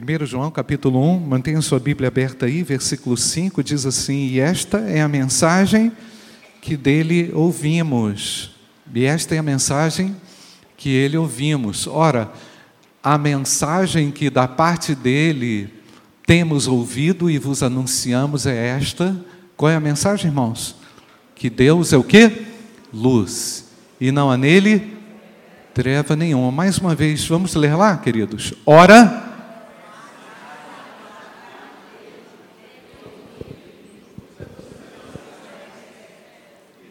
1 João capítulo 1, mantenha sua Bíblia aberta aí, versículo 5 diz assim: E esta é a mensagem que dele ouvimos. E esta é a mensagem que ele ouvimos. Ora, a mensagem que da parte dele temos ouvido e vos anunciamos é esta. Qual é a mensagem, irmãos? Que Deus é o que? Luz. E não há nele treva nenhuma. Mais uma vez, vamos ler lá, queridos. Ora.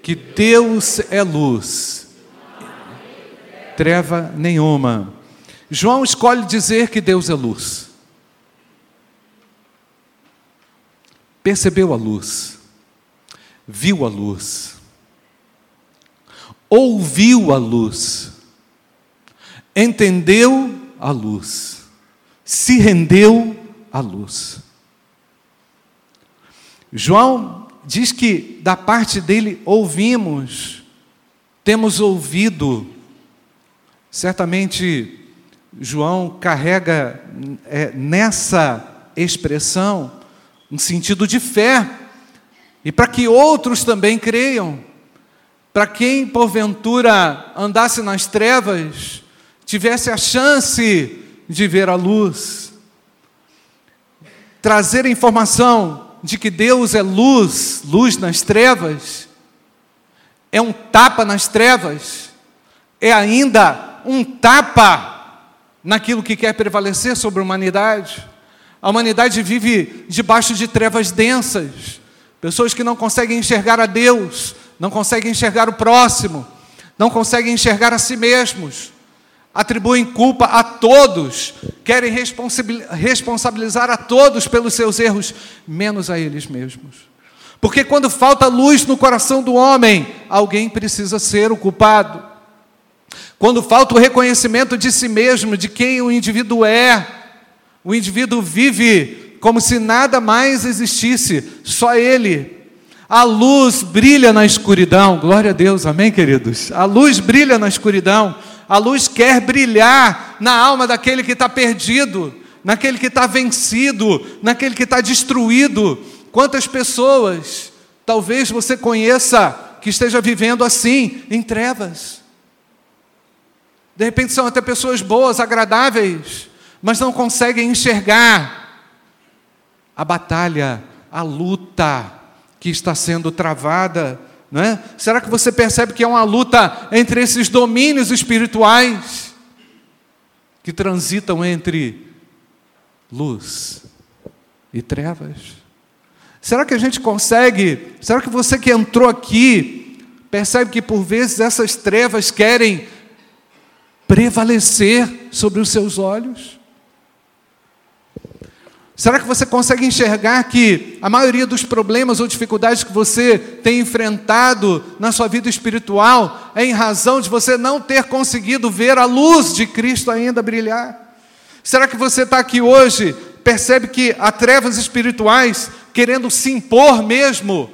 Que Deus é luz, treva nenhuma. João escolhe dizer que Deus é luz. Percebeu a luz, viu a luz, ouviu a luz, entendeu a luz, se rendeu à luz. João diz que da parte dele ouvimos, temos ouvido. Certamente João carrega é, nessa expressão um sentido de fé, e para que outros também creiam, para quem porventura andasse nas trevas, tivesse a chance de ver a luz, trazer informação de que Deus é luz, luz nas trevas, é um tapa nas trevas, é ainda um tapa naquilo que quer prevalecer sobre a humanidade. A humanidade vive debaixo de trevas densas, pessoas que não conseguem enxergar a Deus, não conseguem enxergar o próximo, não conseguem enxergar a si mesmos atribuem culpa a todos, querem responsabilizar a todos pelos seus erros, menos a eles mesmos. Porque quando falta luz no coração do homem, alguém precisa ser o culpado. Quando falta o reconhecimento de si mesmo, de quem o indivíduo é, o indivíduo vive como se nada mais existisse, só ele. A luz brilha na escuridão, glória a Deus, amém, queridos? A luz brilha na escuridão. A luz quer brilhar na alma daquele que está perdido, naquele que está vencido, naquele que está destruído. Quantas pessoas talvez você conheça que esteja vivendo assim, em trevas? De repente são até pessoas boas, agradáveis, mas não conseguem enxergar a batalha, a luta que está sendo travada não é? Será que você percebe que é uma luta entre esses domínios espirituais que transitam entre luz e trevas? Será que a gente consegue? Será que você que entrou aqui percebe que por vezes essas trevas querem prevalecer sobre os seus olhos? Será que você consegue enxergar que a maioria dos problemas ou dificuldades que você tem enfrentado na sua vida espiritual é em razão de você não ter conseguido ver a luz de Cristo ainda brilhar? Será que você está aqui hoje, percebe que há trevas espirituais querendo se impor mesmo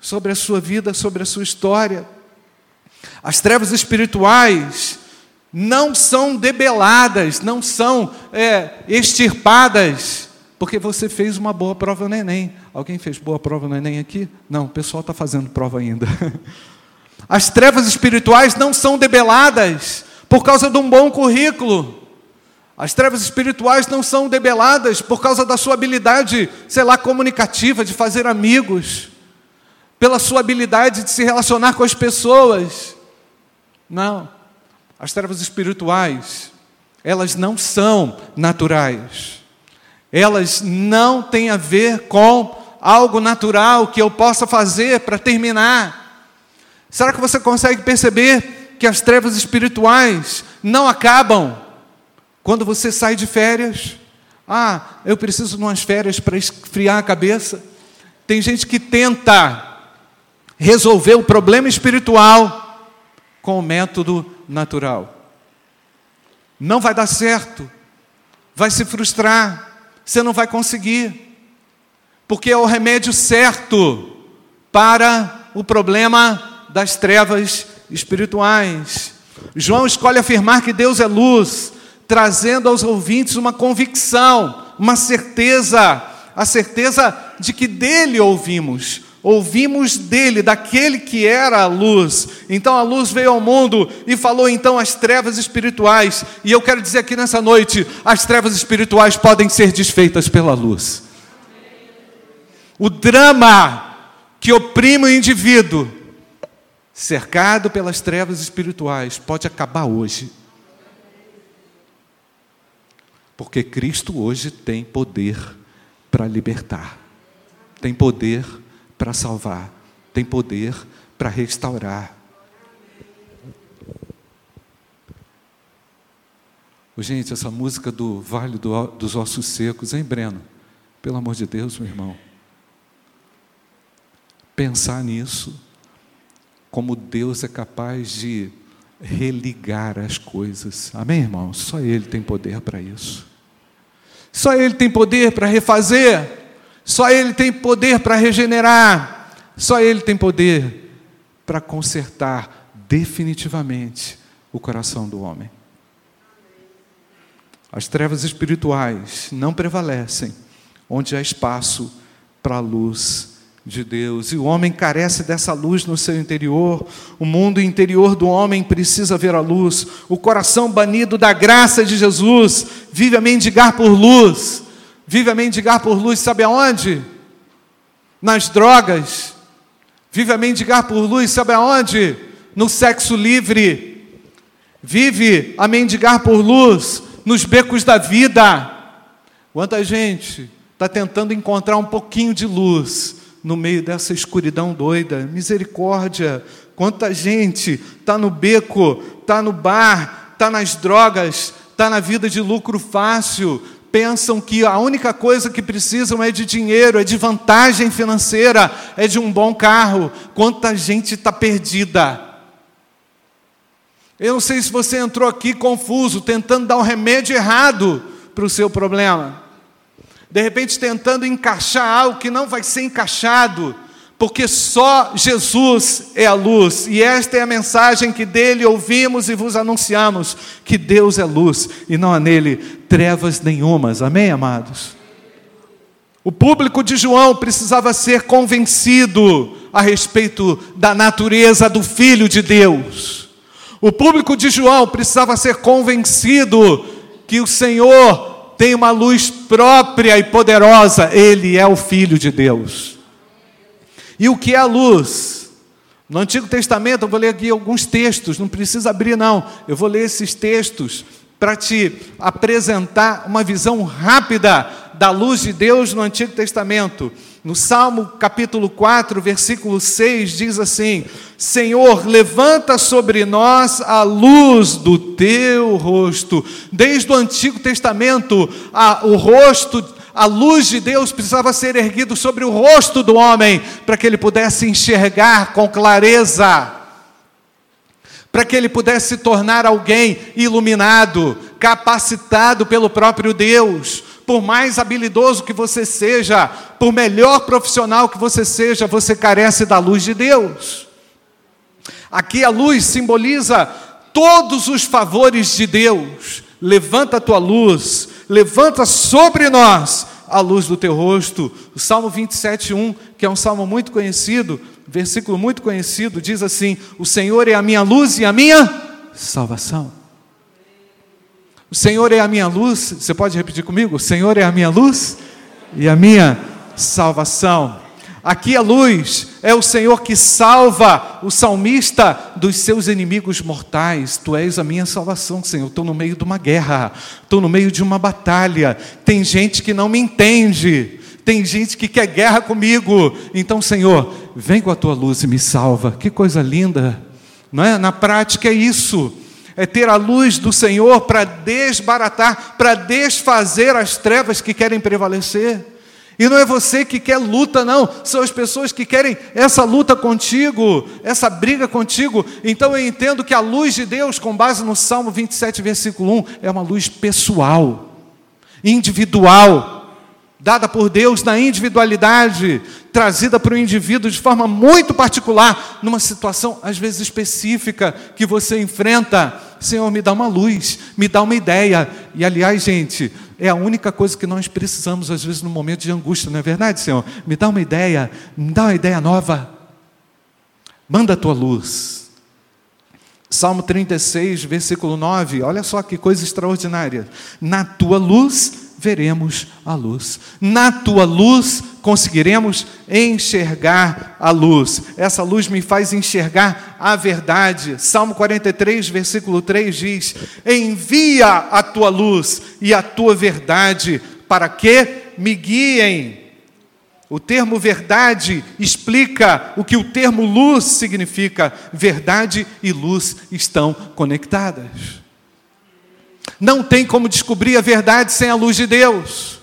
sobre a sua vida, sobre a sua história? As trevas espirituais não são debeladas, não são é, extirpadas porque você fez uma boa prova no Enem. Alguém fez boa prova no Enem aqui? Não, o pessoal está fazendo prova ainda. As trevas espirituais não são debeladas por causa de um bom currículo. As trevas espirituais não são debeladas por causa da sua habilidade, sei lá, comunicativa, de fazer amigos, pela sua habilidade de se relacionar com as pessoas. Não. As trevas espirituais, elas não são naturais elas não têm a ver com algo natural que eu possa fazer para terminar. Será que você consegue perceber que as trevas espirituais não acabam quando você sai de férias? Ah, eu preciso de umas férias para esfriar a cabeça. Tem gente que tenta resolver o problema espiritual com o método natural. Não vai dar certo, vai se frustrar, você não vai conseguir, porque é o remédio certo para o problema das trevas espirituais. João escolhe afirmar que Deus é luz, trazendo aos ouvintes uma convicção, uma certeza, a certeza de que dele ouvimos, ouvimos dele, daquele que era a luz. Então a luz veio ao mundo e falou então as trevas espirituais. E eu quero dizer aqui nessa noite: as trevas espirituais podem ser desfeitas pela luz. O drama que oprime o indivíduo, cercado pelas trevas espirituais, pode acabar hoje. Porque Cristo hoje tem poder para libertar, tem poder para salvar, tem poder para restaurar. Gente, essa música do Vale do, dos Ossos Secos, hein, Breno? Pelo amor de Deus, meu irmão. Pensar nisso, como Deus é capaz de religar as coisas. Amém, irmão? Só Ele tem poder para isso. Só Ele tem poder para refazer. Só Ele tem poder para regenerar. Só Ele tem poder para consertar definitivamente o coração do homem. As trevas espirituais não prevalecem onde há espaço para a luz de Deus. E o homem carece dessa luz no seu interior. O mundo interior do homem precisa ver a luz. O coração banido da graça de Jesus vive a mendigar por luz. Vive a mendigar por luz, sabe aonde? Nas drogas. Vive a mendigar por luz, sabe aonde? No sexo livre. Vive a mendigar por luz nos becos da vida. Quanta gente está tentando encontrar um pouquinho de luz no meio dessa escuridão doida. Misericórdia. Quanta gente está no beco, está no bar, está nas drogas, está na vida de lucro fácil, pensam que a única coisa que precisam é de dinheiro, é de vantagem financeira, é de um bom carro. Quanta gente está perdida. Eu não sei se você entrou aqui confuso, tentando dar um remédio errado para o seu problema. De repente, tentando encaixar algo que não vai ser encaixado porque só Jesus é a luz, e esta é a mensagem que dele ouvimos e vos anunciamos: que Deus é luz e não há nele trevas nenhumas. Amém, amados? O público de João precisava ser convencido a respeito da natureza do Filho de Deus. O público de João precisava ser convencido que o Senhor tem uma luz própria e poderosa, Ele é o Filho de Deus. E o que é a luz? No Antigo Testamento, eu vou ler aqui alguns textos, não precisa abrir, não. Eu vou ler esses textos para te apresentar uma visão rápida da luz de Deus no Antigo Testamento. No Salmo capítulo 4, versículo 6, diz assim: Senhor, levanta sobre nós a luz do teu rosto. Desde o Antigo Testamento, a, o rosto a luz de Deus precisava ser erguida sobre o rosto do homem, para que ele pudesse enxergar com clareza, para que ele pudesse se tornar alguém iluminado, capacitado pelo próprio Deus. Por mais habilidoso que você seja, por melhor profissional que você seja, você carece da luz de Deus. Aqui a luz simboliza todos os favores de Deus. Levanta a tua luz, levanta sobre nós a luz do teu rosto. O Salmo 27, 1, que é um salmo muito conhecido, versículo muito conhecido, diz assim: O Senhor é a minha luz e a minha salvação. O Senhor é a minha luz, você pode repetir comigo? O Senhor é a minha luz e a minha salvação. Aqui a luz é o Senhor que salva o salmista dos seus inimigos mortais. Tu és a minha salvação, Senhor. Estou no meio de uma guerra, estou no meio de uma batalha. Tem gente que não me entende, tem gente que quer guerra comigo. Então, Senhor, vem com a tua luz e me salva. Que coisa linda, não é? Na prática é isso é ter a luz do Senhor para desbaratar, para desfazer as trevas que querem prevalecer. E não é você que quer luta, não. São as pessoas que querem essa luta contigo, essa briga contigo. Então eu entendo que a luz de Deus, com base no Salmo 27, versículo 1, é uma luz pessoal, individual, dada por Deus na individualidade, trazida para o indivíduo de forma muito particular, numa situação às vezes específica que você enfrenta Senhor, me dá uma luz, me dá uma ideia. E aliás, gente, é a única coisa que nós precisamos, às vezes, no momento de angústia, não é verdade, Senhor? Me dá uma ideia, me dá uma ideia nova. Manda a tua luz. Salmo 36, versículo 9, olha só que coisa extraordinária. Na tua luz veremos a luz. Na tua luz conseguiremos enxergar a luz. Essa luz me faz enxergar a verdade. Salmo 43, versículo 3 diz: Envia a tua luz e a tua verdade para que me guiem. O termo verdade explica o que o termo luz significa. Verdade e luz estão conectadas. Não tem como descobrir a verdade sem a luz de Deus.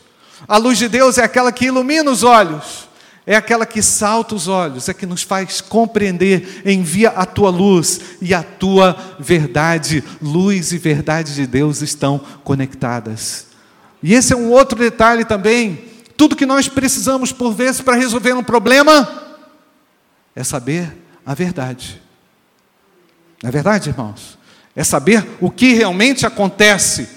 A luz de Deus é aquela que ilumina os olhos, é aquela que salta os olhos, é que nos faz compreender, envia a tua luz e a tua verdade. Luz e verdade de Deus estão conectadas. E esse é um outro detalhe também. Tudo que nós precisamos, por vezes, para resolver um problema, é saber a verdade. Não é verdade, irmãos? É saber o que realmente acontece.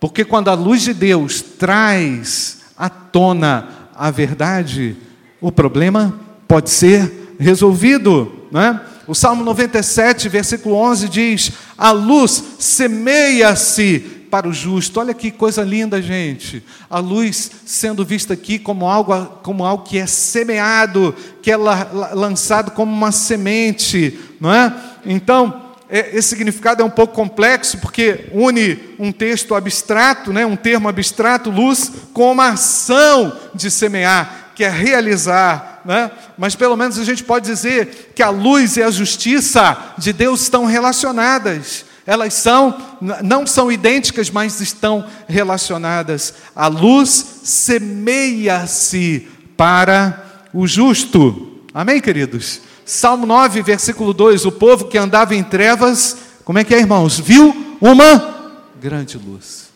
Porque quando a luz de Deus traz à tona a verdade, o problema pode ser resolvido. Né? O Salmo 97, versículo 11 diz: A luz semeia-se para o justo. Olha que coisa linda, gente. A luz sendo vista aqui como algo, como algo que é semeado, que é lançado como uma semente, não é? Então, esse significado é um pouco complexo, porque une um texto abstrato, né, um termo abstrato, luz, com uma ação de semear, que é realizar. Né? Mas pelo menos a gente pode dizer que a luz e a justiça de Deus estão relacionadas. Elas são, não são idênticas, mas estão relacionadas. A luz semeia-se para o justo. Amém, queridos? Salmo 9, versículo 2: O povo que andava em trevas, como é que é, irmãos? Viu uma grande luz.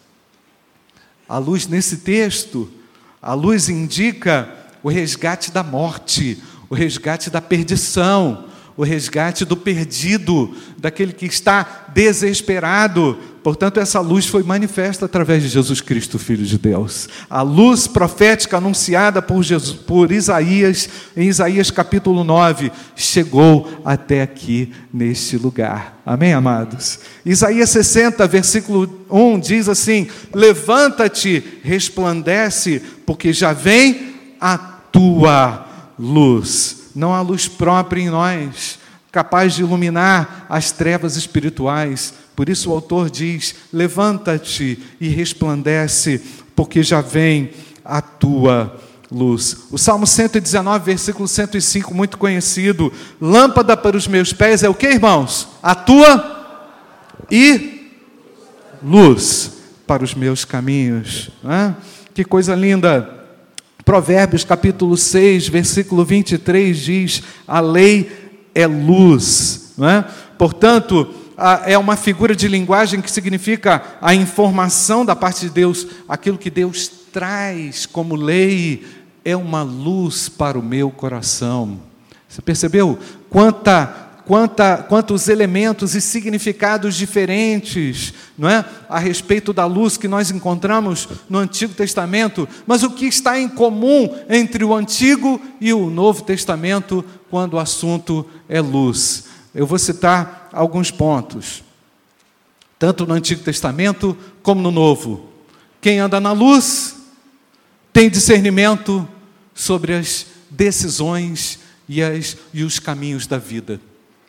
A luz nesse texto, a luz indica o resgate da morte, o resgate da perdição, o resgate do perdido, daquele que está desesperado. Portanto, essa luz foi manifesta através de Jesus Cristo, Filho de Deus. A luz profética anunciada por, Jesus, por Isaías, em Isaías capítulo 9, chegou até aqui neste lugar. Amém, amados? Isaías 60, versículo 1 diz assim: Levanta-te, resplandece, porque já vem a tua luz não há luz própria em nós, capaz de iluminar as trevas espirituais. Por isso o autor diz: Levanta-te e resplandece, porque já vem a tua luz. O Salmo 119, versículo 105, muito conhecido: Lâmpada para os meus pés é o que, irmãos? A tua e luz para os meus caminhos. Que coisa linda! Provérbios capítulo 6, versículo 23 diz: A lei é luz. Não é? Portanto, é uma figura de linguagem que significa a informação da parte de Deus, aquilo que Deus traz como lei é uma luz para o meu coração. Você percebeu quanta quanta, quantos elementos e significados diferentes não é? a respeito da luz que nós encontramos no Antigo Testamento, mas o que está em comum entre o Antigo e o Novo Testamento quando o assunto é luz. Eu vou citar alguns pontos, tanto no Antigo Testamento como no Novo. Quem anda na luz tem discernimento sobre as decisões e, as, e os caminhos da vida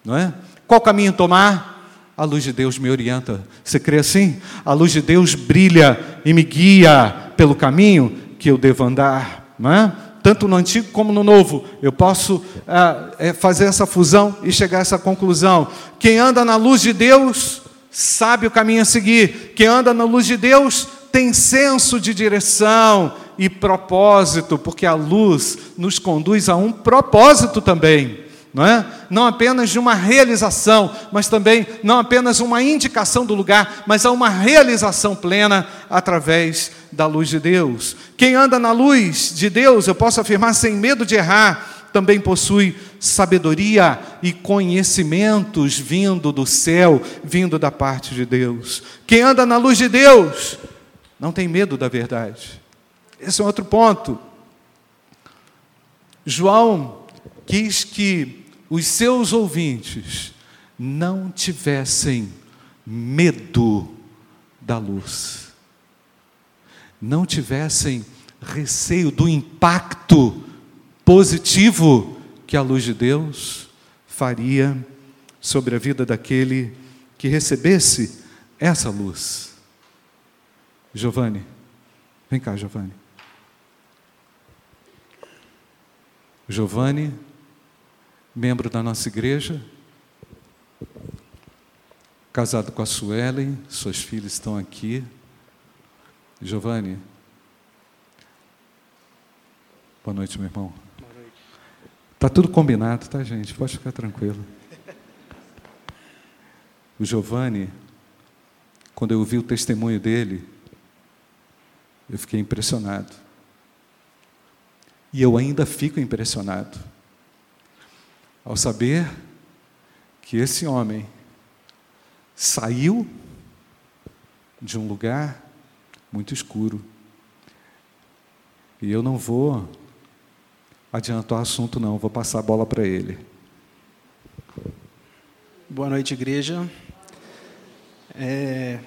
não é? Qual caminho tomar? A luz de Deus me orienta. Você crê assim? A luz de Deus brilha e me guia pelo caminho que eu devo andar, não é? Tanto no antigo como no novo, eu posso ah, é, fazer essa fusão e chegar a essa conclusão. Quem anda na luz de Deus sabe o caminho a seguir. Quem anda na luz de Deus tem senso de direção e propósito, porque a luz nos conduz a um propósito também não é? Não apenas de uma realização, mas também não apenas uma indicação do lugar, mas a uma realização plena através da luz de Deus. Quem anda na luz de Deus, eu posso afirmar sem medo de errar, também possui sabedoria e conhecimentos vindo do céu, vindo da parte de Deus. Quem anda na luz de Deus não tem medo da verdade. Esse é outro ponto. João quis que os seus ouvintes não tivessem medo da luz, não tivessem receio do impacto positivo que a luz de Deus faria sobre a vida daquele que recebesse essa luz. Giovanni, vem cá, Giovanni. Giovanni, membro da nossa igreja, casado com a Suelen, suas filhas estão aqui. Giovanni, boa noite, meu irmão. Está tudo combinado, tá, gente? Pode ficar tranquilo. O Giovanni, quando eu vi o testemunho dele, eu fiquei impressionado. E eu ainda fico impressionado ao saber que esse homem saiu de um lugar muito escuro. E eu não vou adiantar o assunto, não, vou passar a bola para ele. Boa noite, igreja. É,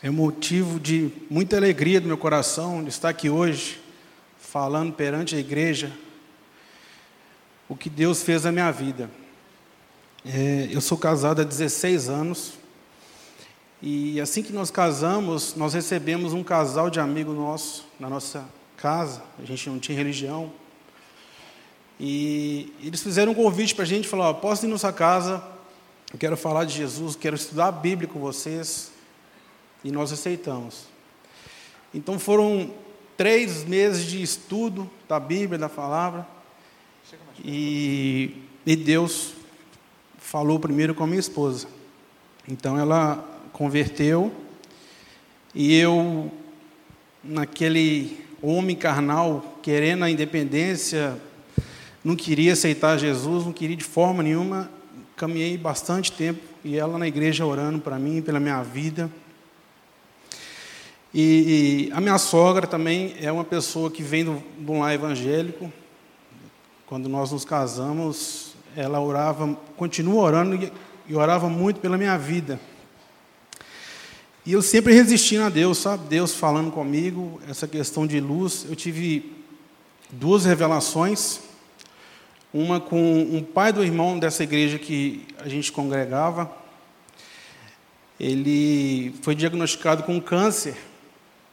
é motivo de muita alegria do meu coração de estar aqui hoje falando perante a igreja o que Deus fez na minha vida. É, eu sou casado há 16 anos e assim que nós casamos, nós recebemos um casal de amigos nossos na nossa casa. A gente não tinha religião. E eles fizeram um convite para a gente, falaram, posso ir na sua casa, eu quero falar de Jesus, quero estudar a Bíblia com vocês. E nós aceitamos. Então foram três meses de estudo da Bíblia, da palavra. E, e Deus falou primeiro com a minha esposa. Então ela converteu e eu, naquele homem carnal, querendo a independência, não queria aceitar Jesus, não queria de forma nenhuma. Caminhei bastante tempo e ela na igreja orando para mim, pela minha vida. E, e, a minha sogra também é uma pessoa que vem do, lar evangélico. Quando nós nos casamos, ela orava, continua orando e, e orava muito pela minha vida. E eu sempre resistindo a Deus, sabe? Deus falando comigo, essa questão de luz. Eu tive duas revelações. Uma com um pai do irmão dessa igreja que a gente congregava. Ele foi diagnosticado com câncer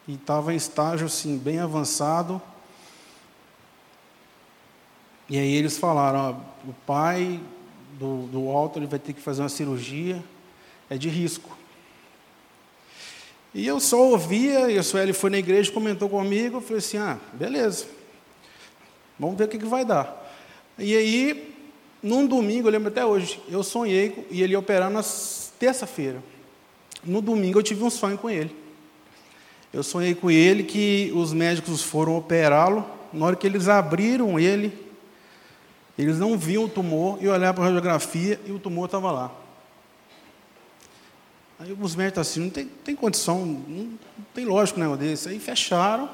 e estava em estágio assim, bem avançado. E aí eles falaram, ó, o pai do, do alto ele vai ter que fazer uma cirurgia, é de risco. E eu só ouvia, e a Sueli foi na igreja, comentou comigo, eu falei assim, ah, beleza, vamos ver o que, que vai dar. E aí, num domingo, eu lembro até hoje, eu sonhei e ele ia operar na terça-feira. No domingo eu tive um sonho com ele. Eu sonhei com ele que os médicos foram operá-lo. Na hora que eles abriram ele, eles não viam o tumor e olharam para a radiografia e o tumor estava lá. Aí os médicos assim, não tem, tem condição, não, tem lógico um desse. Aí fecharam.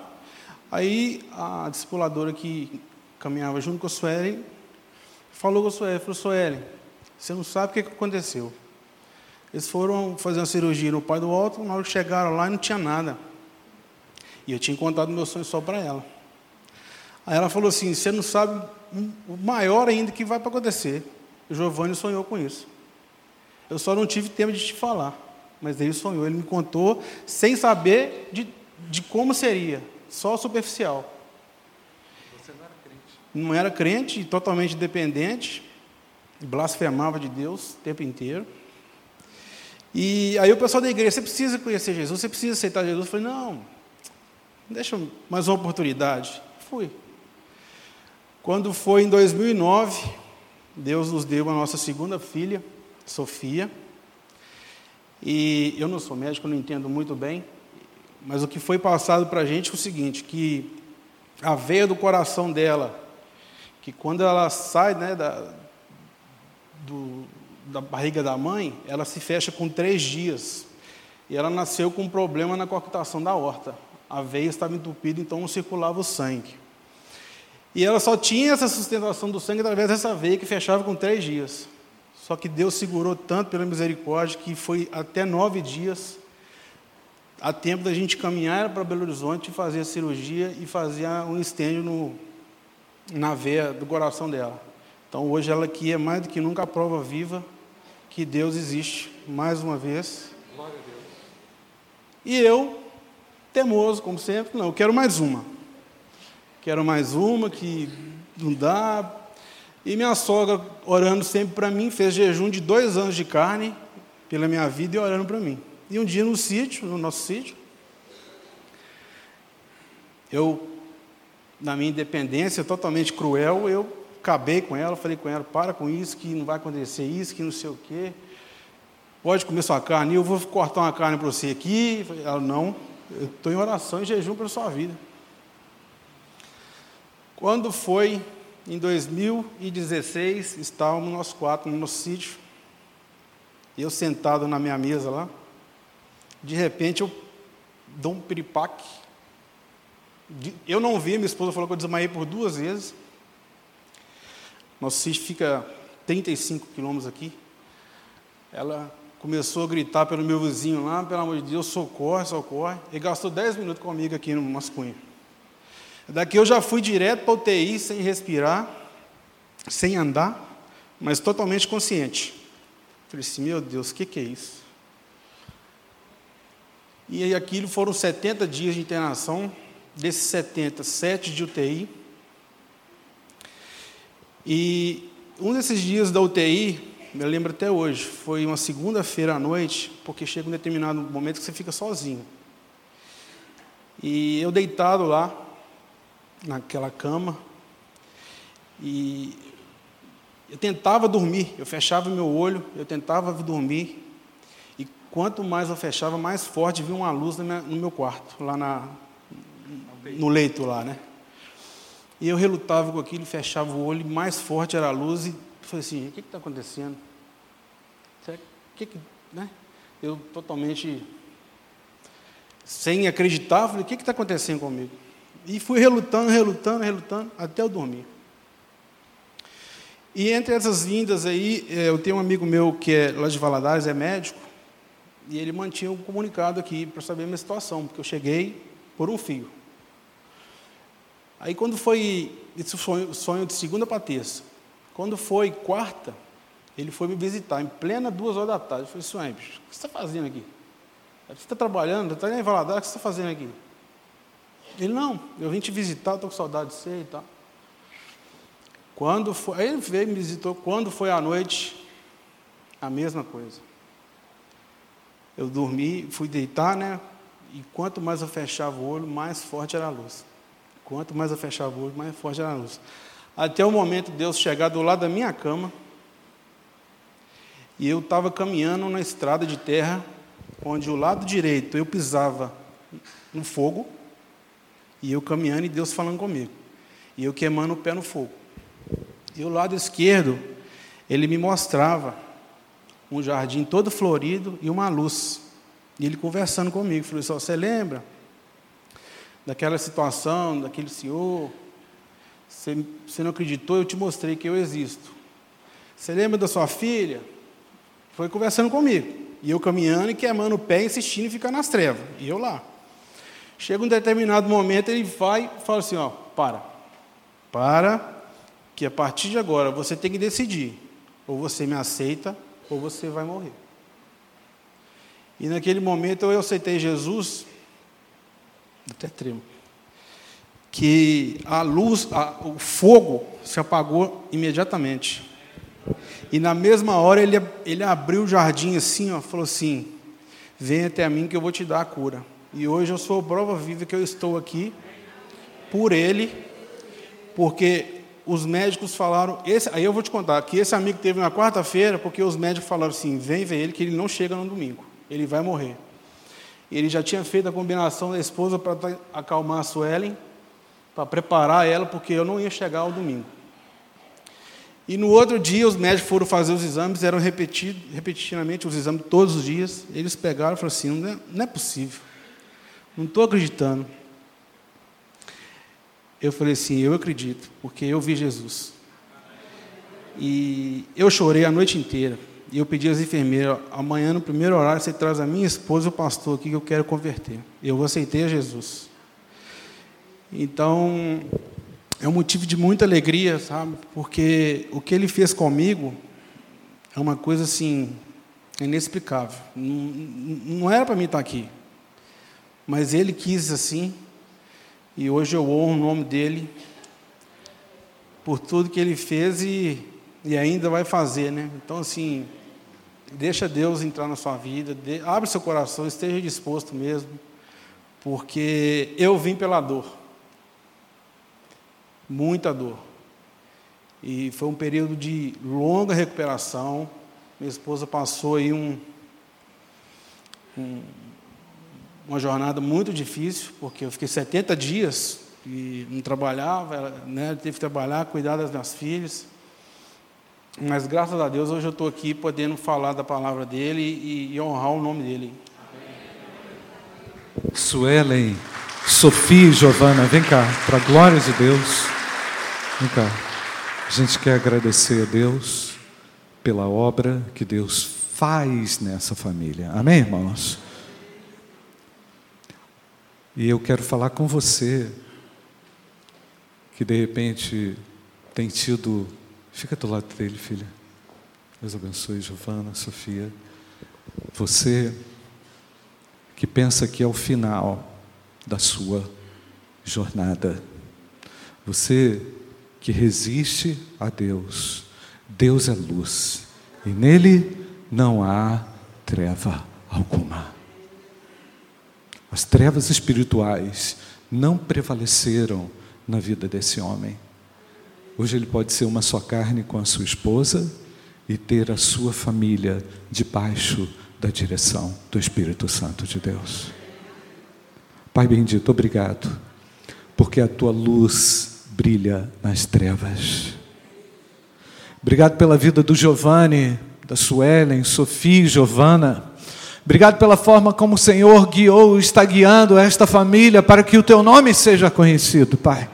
Aí a discipuladora que caminhava junto com a Sueli falou com a Sueli, falou, Sueli, você não sabe o que aconteceu. Eles foram fazer uma cirurgia no pai do alto, na hora que chegaram lá não tinha nada. E eu tinha contado meu sonho só para ela. Aí ela falou assim: Você não sabe o maior ainda que vai para acontecer. O Giovanni sonhou com isso. Eu só não tive tempo de te falar. Mas ele sonhou, ele me contou sem saber de, de como seria, só superficial. Você não era crente? Não era crente, totalmente dependente, blasfemava de Deus o tempo inteiro. E aí o pessoal da igreja, você precisa conhecer Jesus, você precisa aceitar Jesus. Eu falei, não, Deixa mais uma oportunidade. Fui. Quando foi em 2009, Deus nos deu a nossa segunda filha, Sofia. E eu não sou médico, não entendo muito bem, mas o que foi passado para a gente é o seguinte, que a veia do coração dela, que quando ela sai né, da, do, da barriga da mãe, ela se fecha com três dias. E ela nasceu com um problema na coactação da horta. A veia estava entupida, então não circulava o sangue. E ela só tinha essa sustentação do sangue através dessa veia que fechava com três dias. Só que Deus segurou tanto pela misericórdia que foi até nove dias a tempo da gente caminhar para Belo Horizonte, fazer a cirurgia e fazer um estênio no, na veia do coração dela. Então hoje ela aqui é mais do que nunca a prova viva que Deus existe, mais uma vez. Glória a Deus. E eu, temoso, como sempre, não, eu quero mais uma. Quero mais uma que não dá. E minha sogra, orando sempre para mim, fez jejum de dois anos de carne pela minha vida e orando para mim. E um dia no sítio, no nosso sítio, eu, na minha independência totalmente cruel, eu acabei com ela, falei com ela, para com isso, que não vai acontecer isso, que não sei o quê. Pode comer sua carne, eu vou cortar uma carne para você aqui. Ela, não, eu estou em oração e jejum pela sua vida. Quando foi em 2016, estávamos nós quatro no nosso sítio, eu sentado na minha mesa lá, de repente eu dou um piripaque. Eu não vi, minha esposa falou que eu desmaiei por duas vezes. Nosso sítio fica 35 quilômetros aqui. Ela começou a gritar pelo meu vizinho lá, pelo amor de Deus, socorre, socorre. Ele gastou 10 minutos comigo aqui no Mascunha. Daqui eu já fui direto para UTI, sem respirar, sem andar, mas totalmente consciente. Falei assim, meu Deus, o que, que é isso? E aquilo foram 70 dias de internação, desses 70, 7 de UTI. E um desses dias da UTI, me lembro até hoje, foi uma segunda-feira à noite, porque chega um determinado momento que você fica sozinho. E eu deitado lá, naquela cama, e eu tentava dormir, eu fechava meu olho, eu tentava dormir, Quanto mais eu fechava, mais forte vinha uma luz no meu quarto, lá na, no leito lá, né? E eu relutava com aquilo, fechava o olho, mais forte era a luz, e falei assim, o que está acontecendo? Que que, né? Eu totalmente sem acreditar, falei, o que está acontecendo comigo? E fui relutando, relutando, relutando, até eu dormir. E entre essas vindas aí, eh, eu tenho um amigo meu que é lá de Valadares, é médico, e ele mantinha um comunicado aqui para saber a minha situação, porque eu cheguei por um fio. Aí quando foi, esse sonho, sonho de segunda para terça, quando foi quarta, ele foi me visitar em plena duas horas da tarde. Eu falei, bicho, o que você está fazendo aqui? Você está trabalhando, está em Valadares, o que você está fazendo aqui? Ele, não, eu vim te visitar, estou com saudade de você e tal. Quando foi, aí ele veio me visitou, quando foi à noite, a mesma coisa. Eu dormi, fui deitar, né? E quanto mais eu fechava o olho, mais forte era a luz. Quanto mais eu fechava o olho, mais forte era a luz. Até o momento de Deus chegar do lado da minha cama, e eu estava caminhando na estrada de terra, onde o lado direito eu pisava no fogo, e eu caminhando e Deus falando comigo, e eu queimando o pé no fogo. E o lado esquerdo, ele me mostrava um jardim todo florido e uma luz. E ele conversando comigo, falou assim, você lembra daquela situação, daquele senhor? Você, você não acreditou, eu te mostrei que eu existo. Você lembra da sua filha? Foi conversando comigo. E eu caminhando e queimando o pé, insistindo em ficar nas trevas. E eu lá. Chega um determinado momento, ele vai e fala assim, ó, para. Para, que a partir de agora você tem que decidir. Ou você me aceita, ou você vai morrer. E naquele momento eu aceitei Jesus, até tremo, que a luz, a, o fogo se apagou imediatamente. E na mesma hora ele, ele abriu o jardim assim, ó, falou assim: Vem até a mim que eu vou te dar a cura. E hoje eu sou prova viva que eu estou aqui por ele, porque os médicos falaram, esse, aí eu vou te contar, que esse amigo teve na quarta-feira, porque os médicos falaram assim, vem ver ele, que ele não chega no domingo, ele vai morrer. Ele já tinha feito a combinação da esposa para acalmar a Suelen, para preparar ela, porque eu não ia chegar ao domingo. E no outro dia, os médicos foram fazer os exames, eram repetidos, repetidamente os exames todos os dias. Eles pegaram e falaram assim: não é, não é possível, não estou acreditando. Eu falei assim: eu acredito, porque eu vi Jesus. E eu chorei a noite inteira. E eu pedi às enfermeiras: amanhã, no primeiro horário, você traz a minha esposa e o pastor aqui que eu quero converter. Eu aceitei Jesus. Então, é um motivo de muita alegria, sabe? Porque o que ele fez comigo é uma coisa assim inexplicável. Não, não era para mim estar aqui, mas ele quis assim, e hoje eu honro o nome dele por tudo que ele fez e, e ainda vai fazer, né? Então assim, deixa Deus entrar na sua vida, de, abre seu coração, esteja disposto mesmo, porque eu vim pela dor muita dor. E foi um período de longa recuperação. Minha esposa passou aí um, um, uma jornada muito difícil, porque eu fiquei 70 dias e não trabalhava, né, teve que trabalhar, cuidar das minhas filhas. Mas graças a Deus hoje eu estou aqui podendo falar da palavra dele e, e honrar o nome dele. Suelen, Sofia e Giovana, vem cá, para a glória de Deus. Vem cá. A gente quer agradecer a Deus pela obra que Deus faz nessa família. Amém, irmãos? E eu quero falar com você que de repente tem tido. Fica do lado dele, filha. Deus abençoe, Giovana, Sofia. Você que pensa que é o final da sua jornada. Você que resiste a Deus. Deus é luz e nele não há treva alguma. As trevas espirituais não prevaleceram na vida desse homem. Hoje ele pode ser uma só carne com a sua esposa e ter a sua família debaixo da direção do Espírito Santo de Deus. Pai bendito, obrigado, porque a tua luz brilha nas trevas. Obrigado pela vida do Giovanni, da Suelen, Sofia e Giovana. Obrigado pela forma como o Senhor guiou está guiando esta família para que o teu nome seja conhecido, Pai.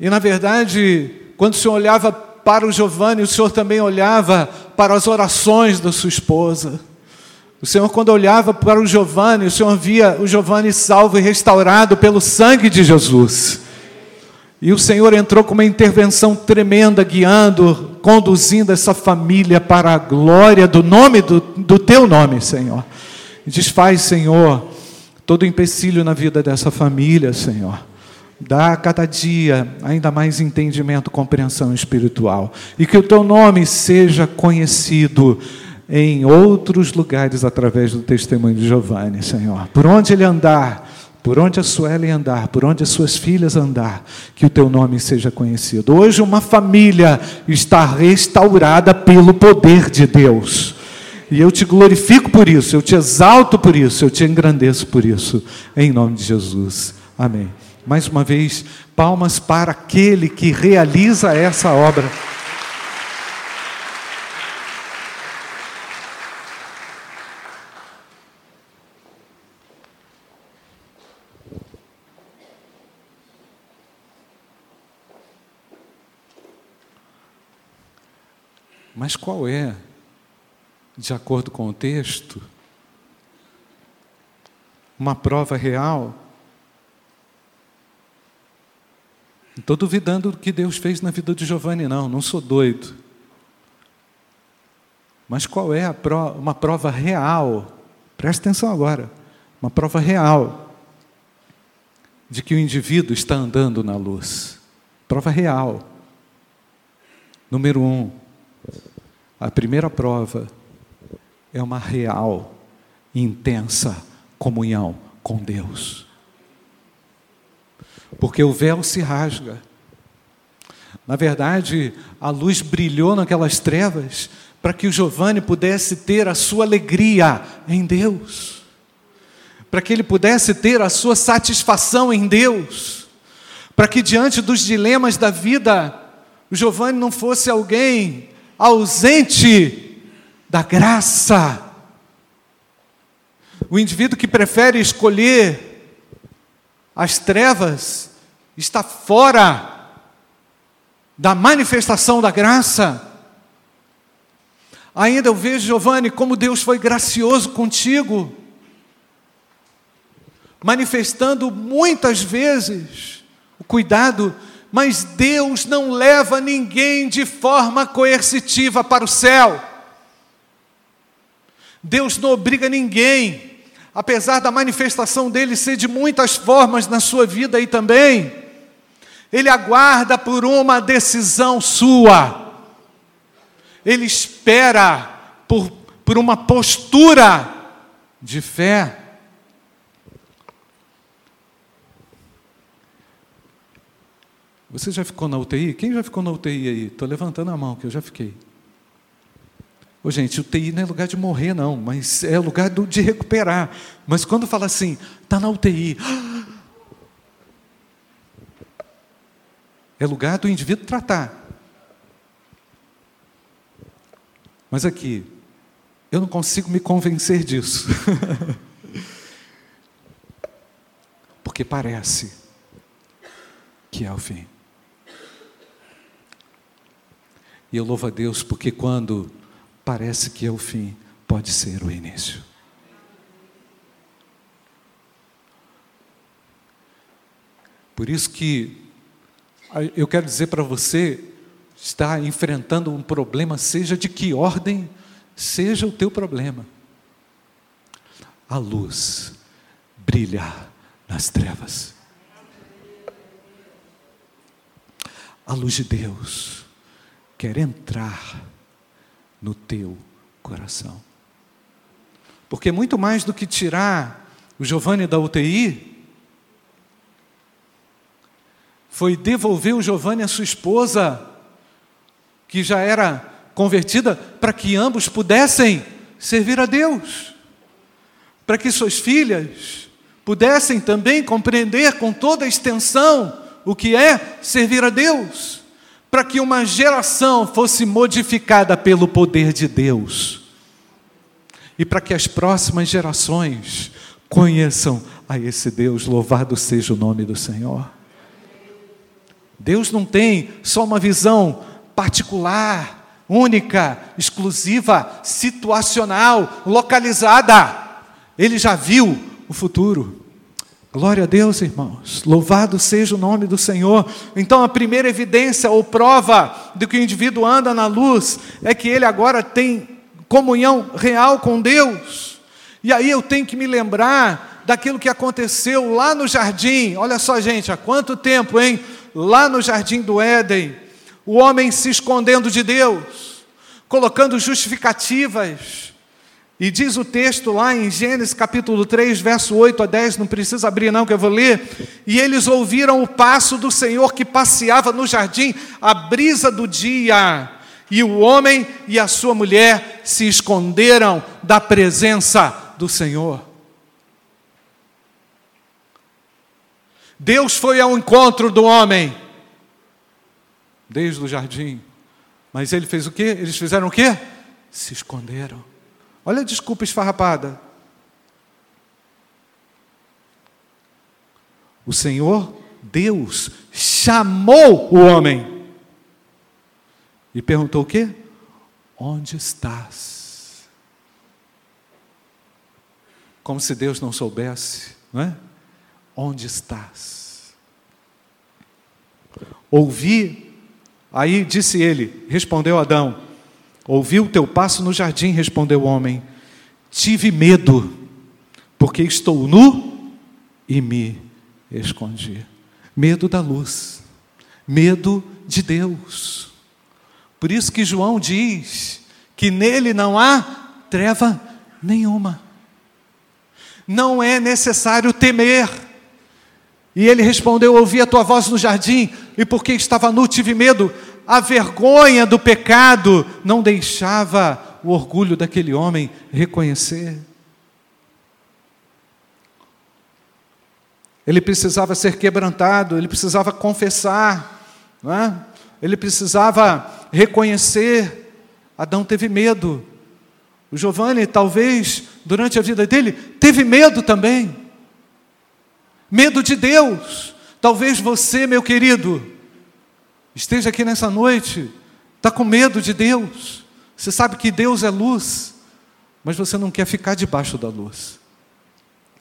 E na verdade, quando o Senhor olhava para o Giovanni, o Senhor também olhava para as orações da sua esposa. O Senhor, quando olhava para o Giovanni, o Senhor via o Giovanni salvo e restaurado pelo sangue de Jesus. E o Senhor entrou com uma intervenção tremenda, guiando, conduzindo essa família para a glória do nome do, do teu nome, Senhor. Desfaz, Senhor, todo empecilho na vida dessa família, Senhor. Dá a cada dia ainda mais entendimento, compreensão espiritual. E que o teu nome seja conhecido em outros lugares através do testemunho de Giovanni, Senhor. Por onde ele andar, por onde a Suelen andar, por onde as suas filhas andar, que o teu nome seja conhecido. Hoje uma família está restaurada pelo poder de Deus. E eu te glorifico por isso, eu te exalto por isso, eu te engrandeço por isso, em nome de Jesus. Amém. Mais uma vez, palmas para aquele que realiza essa obra. Mas qual é, de acordo com o texto, uma prova real? Não estou duvidando do que Deus fez na vida de Giovanni, não, não sou doido. Mas qual é prova, uma prova real? Presta atenção agora. Uma prova real de que o indivíduo está andando na luz. Prova real. Número um, a primeira prova é uma real, intensa comunhão com Deus. Porque o véu se rasga. Na verdade, a luz brilhou naquelas trevas para que o Giovanni pudesse ter a sua alegria em Deus, para que ele pudesse ter a sua satisfação em Deus, para que diante dos dilemas da vida o Giovanni não fosse alguém ausente da graça. O indivíduo que prefere escolher as trevas está fora da manifestação da graça. Ainda eu vejo, Giovanni, como Deus foi gracioso contigo, manifestando muitas vezes o cuidado, mas Deus não leva ninguém de forma coercitiva para o céu. Deus não obriga ninguém, apesar da manifestação dele ser de muitas formas na sua vida aí também. Ele aguarda por uma decisão sua. Ele espera por, por uma postura de fé. Você já ficou na UTI? Quem já ficou na UTI aí? Estou levantando a mão, que eu já fiquei. Ô, gente, UTI não é lugar de morrer, não, mas é lugar de recuperar. Mas quando fala assim, está na UTI, É lugar do indivíduo tratar. Mas aqui, eu não consigo me convencer disso. Porque parece que é o fim. E eu louvo a Deus porque quando parece que é o fim, pode ser o início. Por isso que eu quero dizer para você, está enfrentando um problema, seja de que ordem seja o teu problema. A luz brilha nas trevas. A luz de Deus quer entrar no teu coração. Porque muito mais do que tirar o Giovanni da UTI, foi devolver o Giovanni à sua esposa, que já era convertida, para que ambos pudessem servir a Deus, para que suas filhas pudessem também compreender com toda a extensão o que é servir a Deus, para que uma geração fosse modificada pelo poder de Deus e para que as próximas gerações conheçam a esse Deus. Louvado seja o nome do Senhor. Deus não tem só uma visão particular, única, exclusiva, situacional, localizada. Ele já viu o futuro. Glória a Deus, irmãos. Louvado seja o nome do Senhor. Então, a primeira evidência ou prova de que o indivíduo anda na luz é que ele agora tem comunhão real com Deus. E aí eu tenho que me lembrar daquilo que aconteceu lá no jardim. Olha só, gente, há quanto tempo, hein? lá no jardim do Éden, o homem se escondendo de Deus, colocando justificativas. E diz o texto lá em Gênesis capítulo 3, verso 8 a 10, não precisa abrir não que eu vou ler. E eles ouviram o passo do Senhor que passeava no jardim, a brisa do dia. E o homem e a sua mulher se esconderam da presença do Senhor. Deus foi ao encontro do homem, desde o jardim. Mas ele fez o quê? Eles fizeram o quê? Se esconderam. Olha a desculpa esfarrapada. O Senhor, Deus, chamou o homem e perguntou o quê? Onde estás? Como se Deus não soubesse, não é? Onde estás? Ouvi, aí disse ele, respondeu Adão: Ouvi o teu passo no jardim, respondeu o homem. Tive medo, porque estou nu e me escondi. Medo da luz, medo de Deus. Por isso que João diz que nele não há treva nenhuma. Não é necessário temer. E ele respondeu: Ouvi a tua voz no jardim, e porque estava nu, tive medo. A vergonha do pecado não deixava o orgulho daquele homem reconhecer. Ele precisava ser quebrantado, ele precisava confessar. É? ele precisava reconhecer. Adão teve medo. O Giovanni, talvez, durante a vida dele, teve medo também. Medo de Deus. Talvez você, meu querido, esteja aqui nessa noite, está com medo de Deus. Você sabe que Deus é luz, mas você não quer ficar debaixo da luz.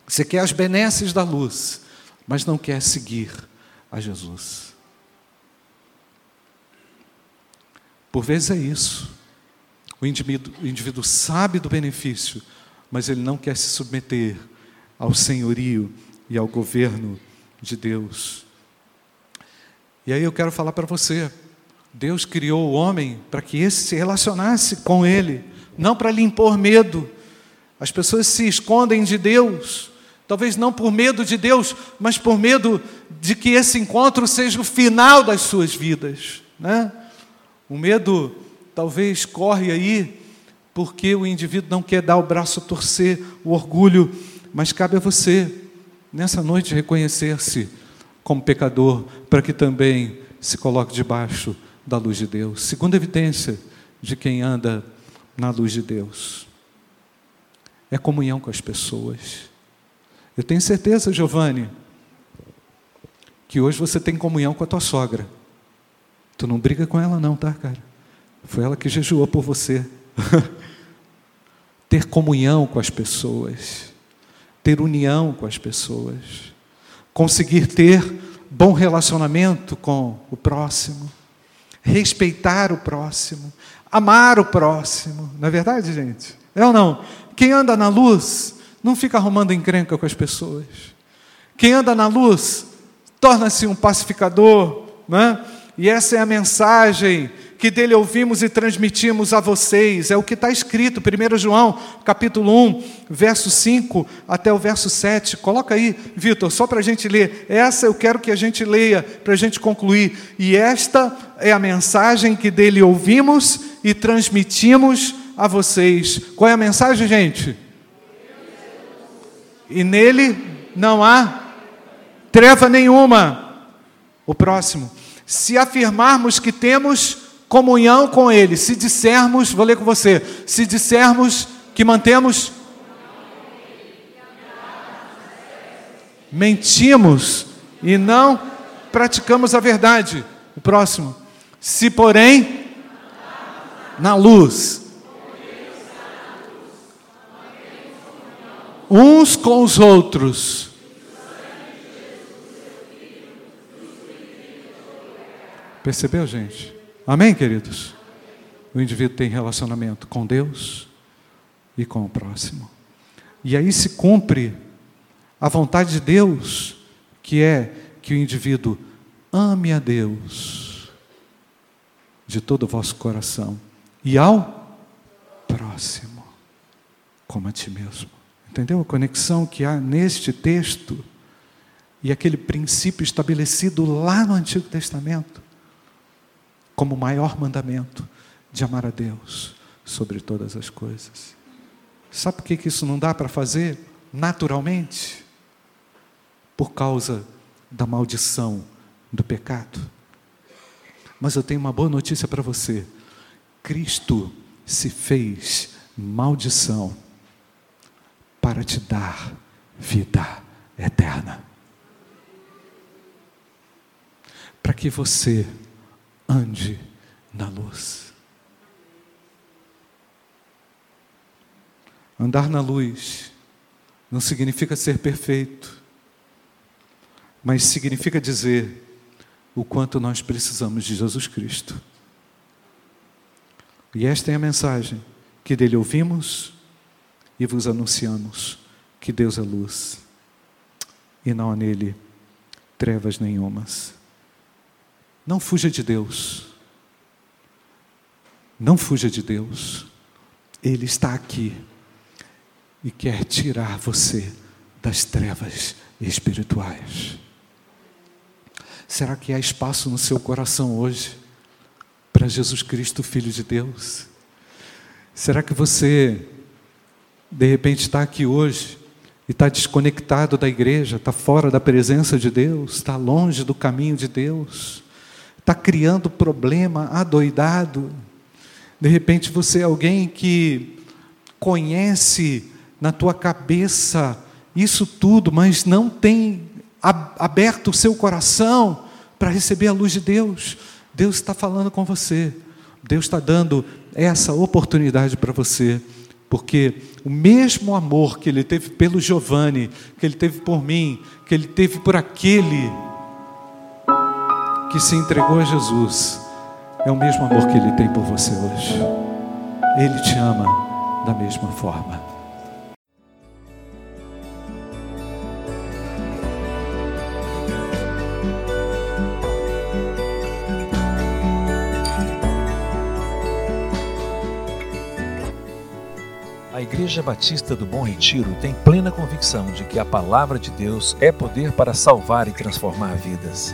Você quer as benesses da luz, mas não quer seguir a Jesus. Por vezes é isso. O indivíduo, o indivíduo sabe do benefício, mas ele não quer se submeter ao senhorio e ao governo de Deus. E aí eu quero falar para você: Deus criou o homem para que esse se relacionasse com ele, não para lhe impor medo. As pessoas se escondem de Deus, talvez não por medo de Deus, mas por medo de que esse encontro seja o final das suas vidas. Né? O medo talvez corre aí porque o indivíduo não quer dar o braço a torcer, o orgulho, mas cabe a você, nessa noite, reconhecer-se como pecador, para que também se coloque debaixo da luz de Deus. Segunda evidência de quem anda na luz de Deus é comunhão com as pessoas. Eu tenho certeza, Giovanni, que hoje você tem comunhão com a tua sogra. Tu não briga com ela, não, tá, cara? Foi ela que jejuou por você. ter comunhão com as pessoas, ter união com as pessoas, conseguir ter bom relacionamento com o próximo, respeitar o próximo, amar o próximo. Não é verdade, gente? É ou não? Quem anda na luz não fica arrumando encrenca com as pessoas. Quem anda na luz torna-se um pacificador, né? E essa é a mensagem que dele ouvimos e transmitimos a vocês. É o que está escrito, 1 João, capítulo 1, verso 5 até o verso 7. Coloca aí, Vitor, só para a gente ler. Essa eu quero que a gente leia para a gente concluir. E esta é a mensagem que dele ouvimos e transmitimos a vocês. Qual é a mensagem, gente? E nele não há treva nenhuma. O próximo. Se afirmarmos que temos comunhão com Ele. Se dissermos, vou ler com você, se dissermos que mantemos. Mentimos e não praticamos a verdade. O próximo. Se, porém, na luz, uns com os outros, percebeu, gente? Amém, queridos? O indivíduo tem relacionamento com Deus e com o próximo. E aí se cumpre a vontade de Deus, que é que o indivíduo ame a Deus de todo o vosso coração e ao próximo como a ti mesmo. Entendeu a conexão que há neste texto e aquele princípio estabelecido lá no Antigo Testamento? Como maior mandamento de amar a Deus sobre todas as coisas. Sabe por que isso não dá para fazer naturalmente? Por causa da maldição do pecado. Mas eu tenho uma boa notícia para você: Cristo se fez maldição para te dar vida eterna. Para que você ande na luz. Andar na luz não significa ser perfeito, mas significa dizer o quanto nós precisamos de Jesus Cristo. E esta é a mensagem que dele ouvimos e vos anunciamos: que Deus é luz e não há nele trevas nenhumas. Não fuja de Deus. Não fuja de Deus. Ele está aqui e quer tirar você das trevas espirituais. Será que há espaço no seu coração hoje para Jesus Cristo, Filho de Deus? Será que você, de repente, está aqui hoje e está desconectado da igreja, está fora da presença de Deus, está longe do caminho de Deus? Está criando problema, adoidado. De repente você é alguém que conhece na tua cabeça isso tudo, mas não tem aberto o seu coração para receber a luz de Deus. Deus está falando com você. Deus está dando essa oportunidade para você, porque o mesmo amor que Ele teve pelo Giovanni, que Ele teve por mim, que Ele teve por aquele que se entregou a Jesus, é o mesmo amor que Ele tem por você hoje. Ele te ama da mesma forma. Igreja Batista do Bom Retiro tem plena convicção de que a palavra de Deus é poder para salvar e transformar vidas.